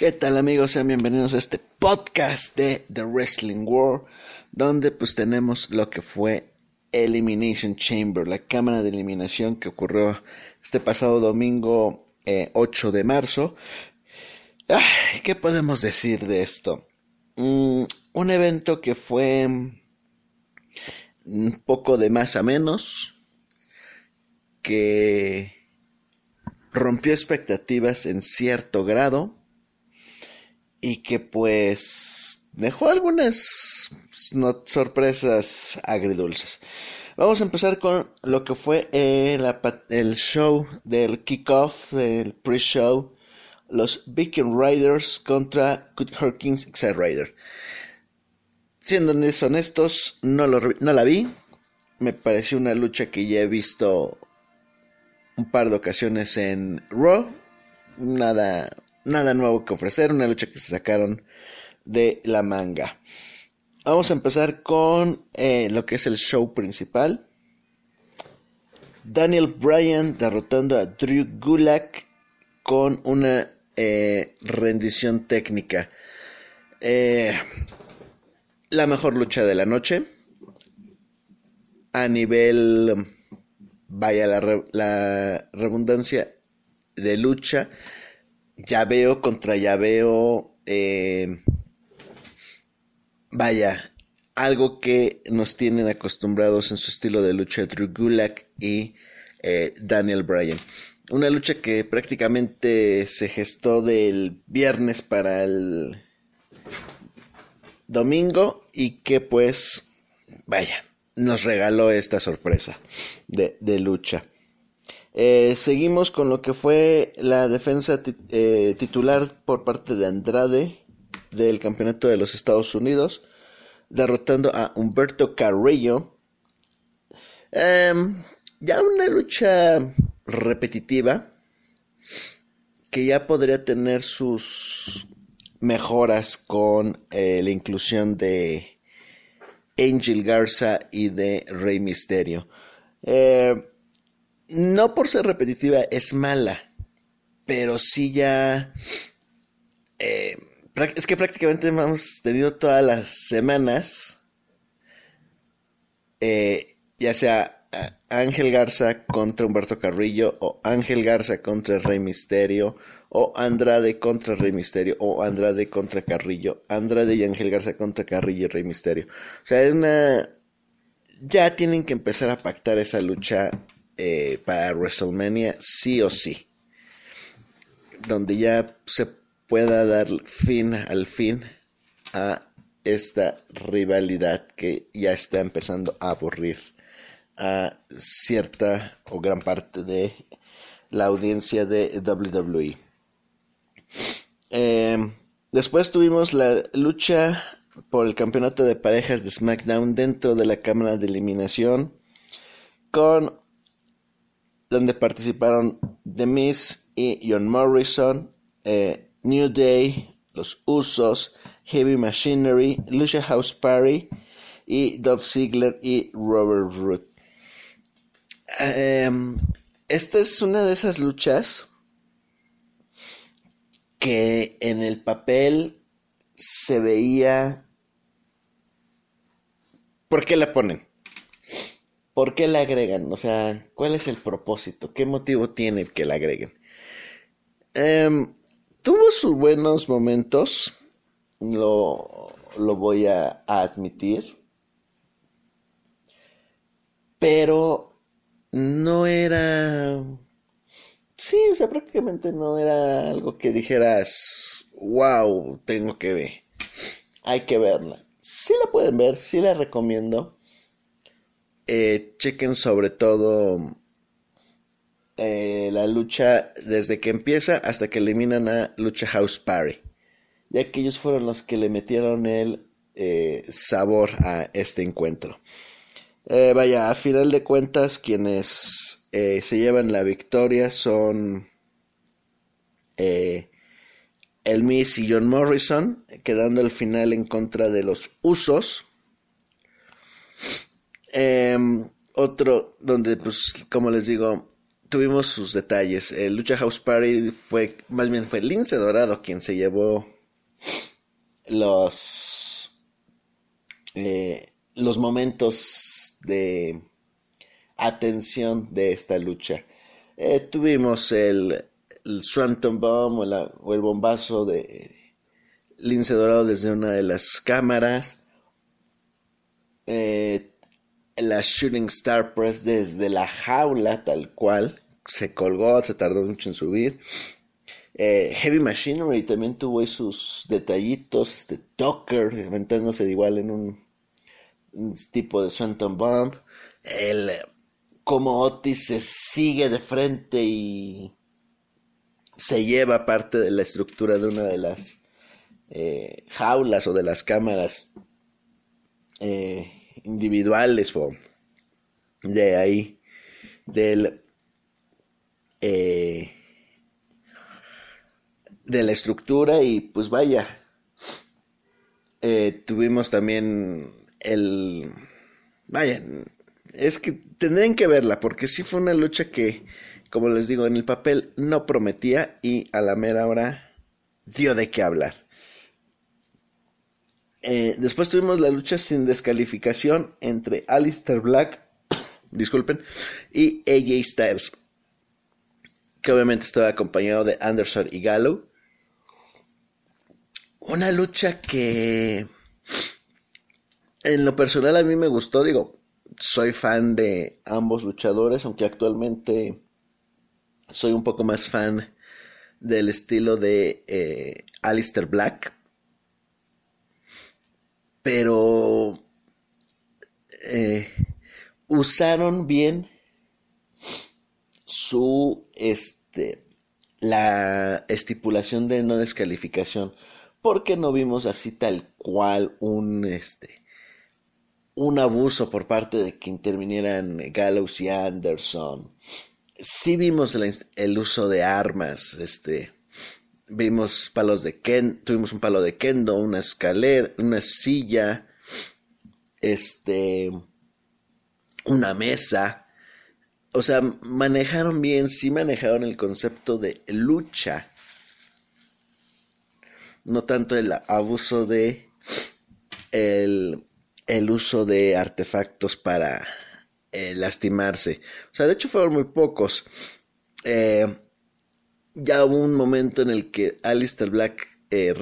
¿Qué tal amigos? Sean bienvenidos a este podcast de The Wrestling World, donde pues tenemos lo que fue Elimination Chamber, la cámara de eliminación que ocurrió este pasado domingo 8 eh, de marzo. ¿Qué podemos decir de esto? Mm, un evento que fue un poco de más a menos, que rompió expectativas en cierto grado y que pues dejó algunas sorpresas agridulces. Vamos a empezar con lo que fue el, show del kickoff, el pre-show, los Viking Riders contra Good Hurkins X Rider. Siendo honestos, no, no la vi. Me pareció una lucha que ya he visto un par de ocasiones en Raw. Nada, nada nuevo que ofrecer, una lucha que se sacaron de la manga. Vamos a empezar con eh, lo que es el show principal. Daniel Bryan derrotando a Drew Gulak con una eh, rendición técnica. Eh, la mejor lucha de la noche. A nivel, vaya la, la redundancia de lucha veo contra Llaveo, eh, vaya, algo que nos tienen acostumbrados en su estilo de lucha Drew Gulak y eh, Daniel Bryan. Una lucha que prácticamente se gestó del viernes para el domingo y que pues, vaya, nos regaló esta sorpresa de lucha. Eh, seguimos con lo que fue la defensa eh, titular por parte de Andrade del Campeonato de los Estados Unidos, derrotando a Humberto Carrillo. Em, ya una lucha repetitiva que ya podría tener sus mejoras con eh, la inclusión de Angel Garza y de Rey Misterio no por ser repetitiva es mala, pero sí ya... Eh, es que prácticamente hemos tenido todas las semanas, eh, ya sea Ángel Garza contra Humberto Carrillo, o Ángel Garza contra Rey Misterio, o Andrade contra Rey Misterio, o Andrade contra Carrillo, Andrade y Ángel Garza contra Carrillo y Rey Misterio. O sea, es una... Ya tienen que empezar a pactar esa lucha eh, para WrestleMania sí o sí. Donde ya se pueda dar fin al fin a esta rivalidad que ya está empezando a aburrir a cierta o gran parte de la audiencia de WWE. Eh, después tuvimos la lucha por el campeonato de parejas de SmackDown dentro de la cámara de eliminación con donde participaron The Miz y John Morrison, eh, New Day, Los Usos, Heavy Machinery, Lucia House Party y Dolph Ziggler y Robert Root. Em, esta es una de esas luchas que en el papel se veía... ¿Por qué la ponen? ¿Por qué la agregan? O sea, ¿cuál es el propósito? ¿Qué motivo tiene que la agreguen? Em, tuvo sus buenos momentos, lo, lo voy a, admitir, pero no era... Sí, o sea, prácticamente no era algo que dijeras, wow, tengo que ver. Hay que verla. Sí la pueden ver, sí la recomiendo. Eh, chequen sobre todo eh, la lucha desde que empieza hasta que eliminan a Lucha House Party, ya que ellos fueron los que le metieron el eh, sabor a este encuentro. vaya, a final de cuentas, quienes se llevan la victoria son el Miss y John Morrison, quedando al final en contra de los Usos. Em, otro donde, pues, como les digo, tuvimos sus detalles. El Lucha House Party fue, más bien fue Lince Dorado quien se llevó los, eh, los momentos de atención de esta lucha. Eh, tuvimos el, el Swanton Bomb o, el bombazo de Lince Dorado desde una de las cámaras. Eh, la Shooting Star Press desde la jaula tal cual. Se colgó, se tardó mucho en subir. Eh, Heavy Machinery también tuvo sus detallitos. Este Tucker aventándose igual en un, tipo de Swanton Bomb. El como Otis se sigue de frente y se lleva parte de la estructura de una de las eh, jaulas o de las cámaras eh, individuales o de ahí del eh, de la estructura y pues vaya tuvimos también el vaya es que tendrían que verla, porque sí fue una lucha que, como les digo, en el papel no prometía y a la mera hora dio de qué hablar. Eh, después tuvimos la lucha sin descalificación entre Alistair Black, disculpen, y AJ Styles, que obviamente estaba acompañado de Anderson y Gallo. Una lucha que en lo personal a mí me gustó, digo, soy fan de ambos luchadores, aunque actualmente soy un poco más fan del estilo de eh, Alistair Black. Pero eh, usaron bien su este la estipulación de no descalificación porque no vimos así tal cual un este un abuso por parte de que intervinieran Gallows y Anderson. Sí vimos el, uso de armas, este, vimos palos de Ken, tuvimos un palo de kendo, una escalera, una silla, este, una mesa. O sea, manejaron bien, sí manejaron el concepto de lucha, no tanto el abuso de el el uso de artefactos para eh, lastimarse. O sea, de hecho fueron muy pocos. Eh, ya hubo un momento en el que Alistair Black eh,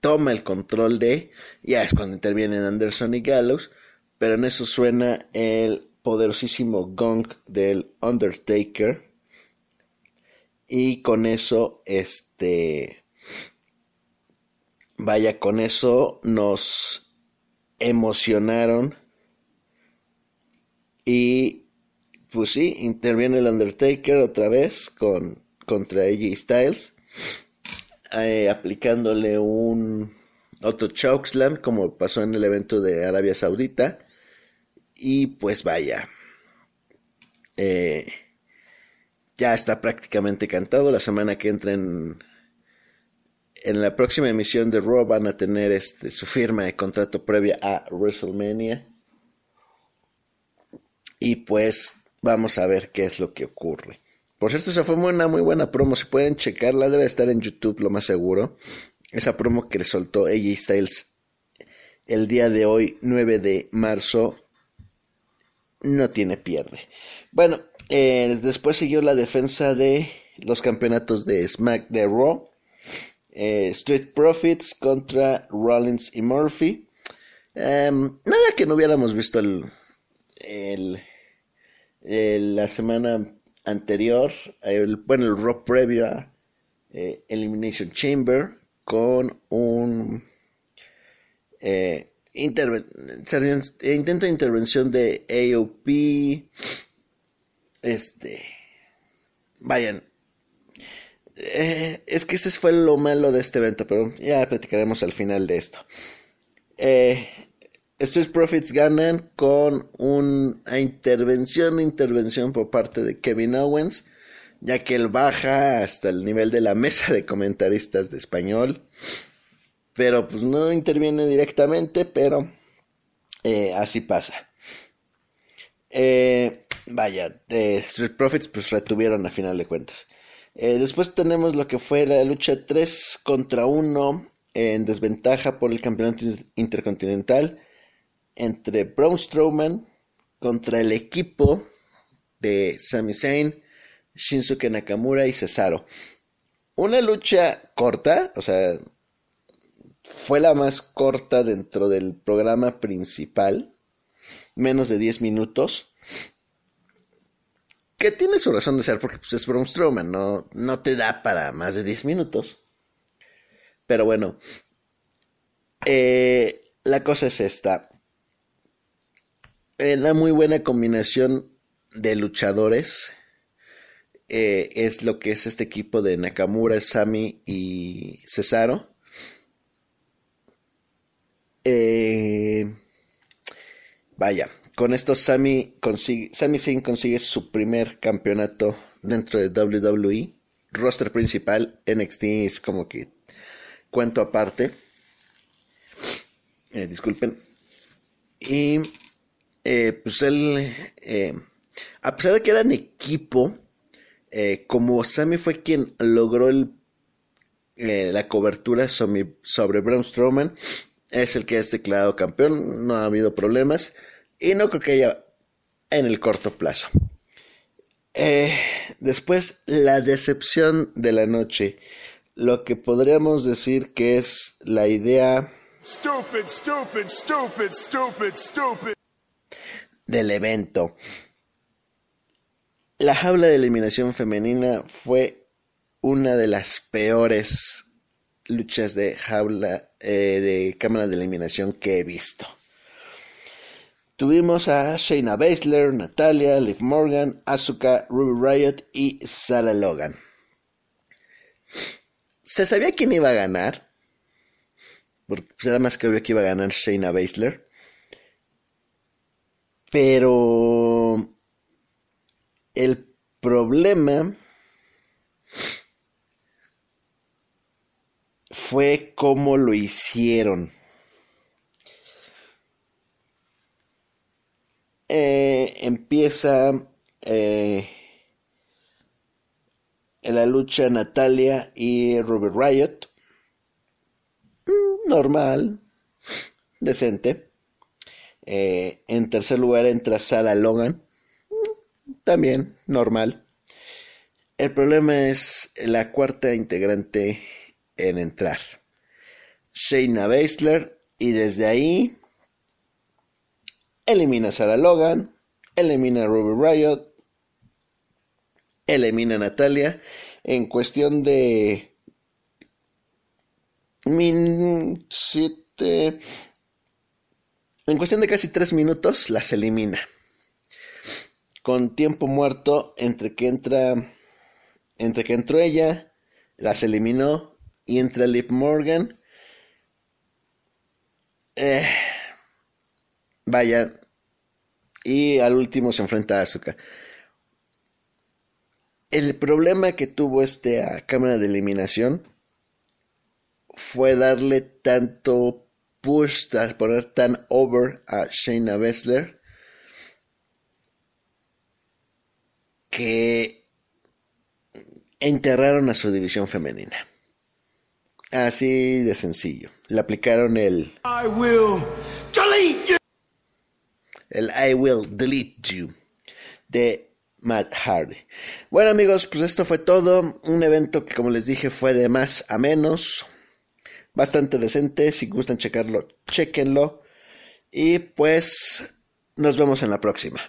toma el control de, ya es cuando intervienen Anderson y Gallows, pero en eso suena el poderosísimo gong del Undertaker y con eso este vaya con eso nos emocionaron. Y pues sí, interviene el Undertaker otra vez con, contra AJ Styles, eh, aplicándole un otro chokeslam como pasó en el evento de Arabia Saudita. Y pues vaya, eh, ya está prácticamente cantado. La semana que entra en en la próxima emisión de Raw van a tener este, su firma de contrato previa a WrestleMania. Y pues vamos a ver qué es lo que ocurre. Por cierto, esa fue una muy buena promo. Si pueden checarla, debe estar en YouTube, lo más seguro. Esa promo que le soltó AJ Styles el día de hoy, 9 de marzo, no tiene pierde. Bueno, eh, después siguió la defensa de los campeonatos de Smack Raw. Eh, Street Profits contra Rollins y Murphy. Em, nada que no hubiéramos visto el, la semana anterior, bueno, el rock previo a eh, Elimination Chamber con un eh, intento de intervención de AOP. Este, vayan, eh, es que ese fue lo malo de este evento, pero ya platicaremos al final de esto. Eh, Street Profits ganan con una intervención, intervención por parte de Kevin Owens, ya que él baja hasta el nivel de la mesa de comentaristas de español, pero pues no interviene directamente, pero eh, así pasa. Eh, vaya, de Street Profits pues retuvieron a final de cuentas. Eh, después tenemos lo que fue la lucha 3 contra 1 en desventaja por el campeonato intercontinental entre Braun Strowman contra el equipo de Sami Zayn, Shinsuke Nakamura y Cesaro. Una lucha corta, o sea, fue la más corta dentro del programa principal, menos de 10 minutos. Que tiene su razón de ser porque pues, es Braun Strowman, no, no te da para más de 10 minutos. Pero bueno, eh, la cosa es esta. La muy buena combinación de luchadores eh, es lo que es este equipo de Nakamura, Sami y Cesaro. Eh, vaya, con esto Sami consigue, Sami Zayn consigue su primer campeonato dentro de WWE. Roster principal, NXT es como que cuento aparte. Eh, disculpen. Y pues él, a pesar de que eran equipo, eh, como Sammy fue quien logró eh, la cobertura sobre, sobre Braun Strowman, es el que es declarado campeón, no ha habido problemas y no creo que haya en el corto plazo. Eh, después, la decepción de la noche, lo que podríamos decir que es la idea del evento. La jaula de eliminación femenina fue una de las peores luchas de jaula eh, de cámara de eliminación que he visto. Tuvimos a Shayna Baszler, Natalia, Liv Morgan, Asuka, Ruby Riot y Sarah Logan. Se sabía quién iba a ganar, porque pues, era más que obvio que iba a ganar Shayna Baszler, pero el problema fue cómo lo hicieron. Eh, empieza eh, la lucha Natalia y Robert Riot. Mm, normal, decente. Eh, en tercer lugar entra Sarah Logan. También normal. El problema es la cuarta integrante en entrar, Shayna Baszler, y desde ahí elimina a Sarah Logan, elimina Ruby Riot, elimina Natalia. En cuestión de min siete en cuestión de casi tres minutos las elimina. Con tiempo muerto entre que entra entre que entró ella las eliminó y entra Liv Morgan. Eh, vaya y al último se enfrenta a Asuka. El problema que tuvo esta cámara de eliminación fue darle tanto push, poner tan over a Shayna Baszler que enterraron a su división femenina. Así de sencillo. Le aplicaron el I will delete you. El I will delete you de Matt Hardy. Bueno amigos, pues esto fue todo. Un evento que como les dije fue de más a menos. Bastante decente. Si gustan checarlo, chequenlo. Y pues nos vemos en la próxima.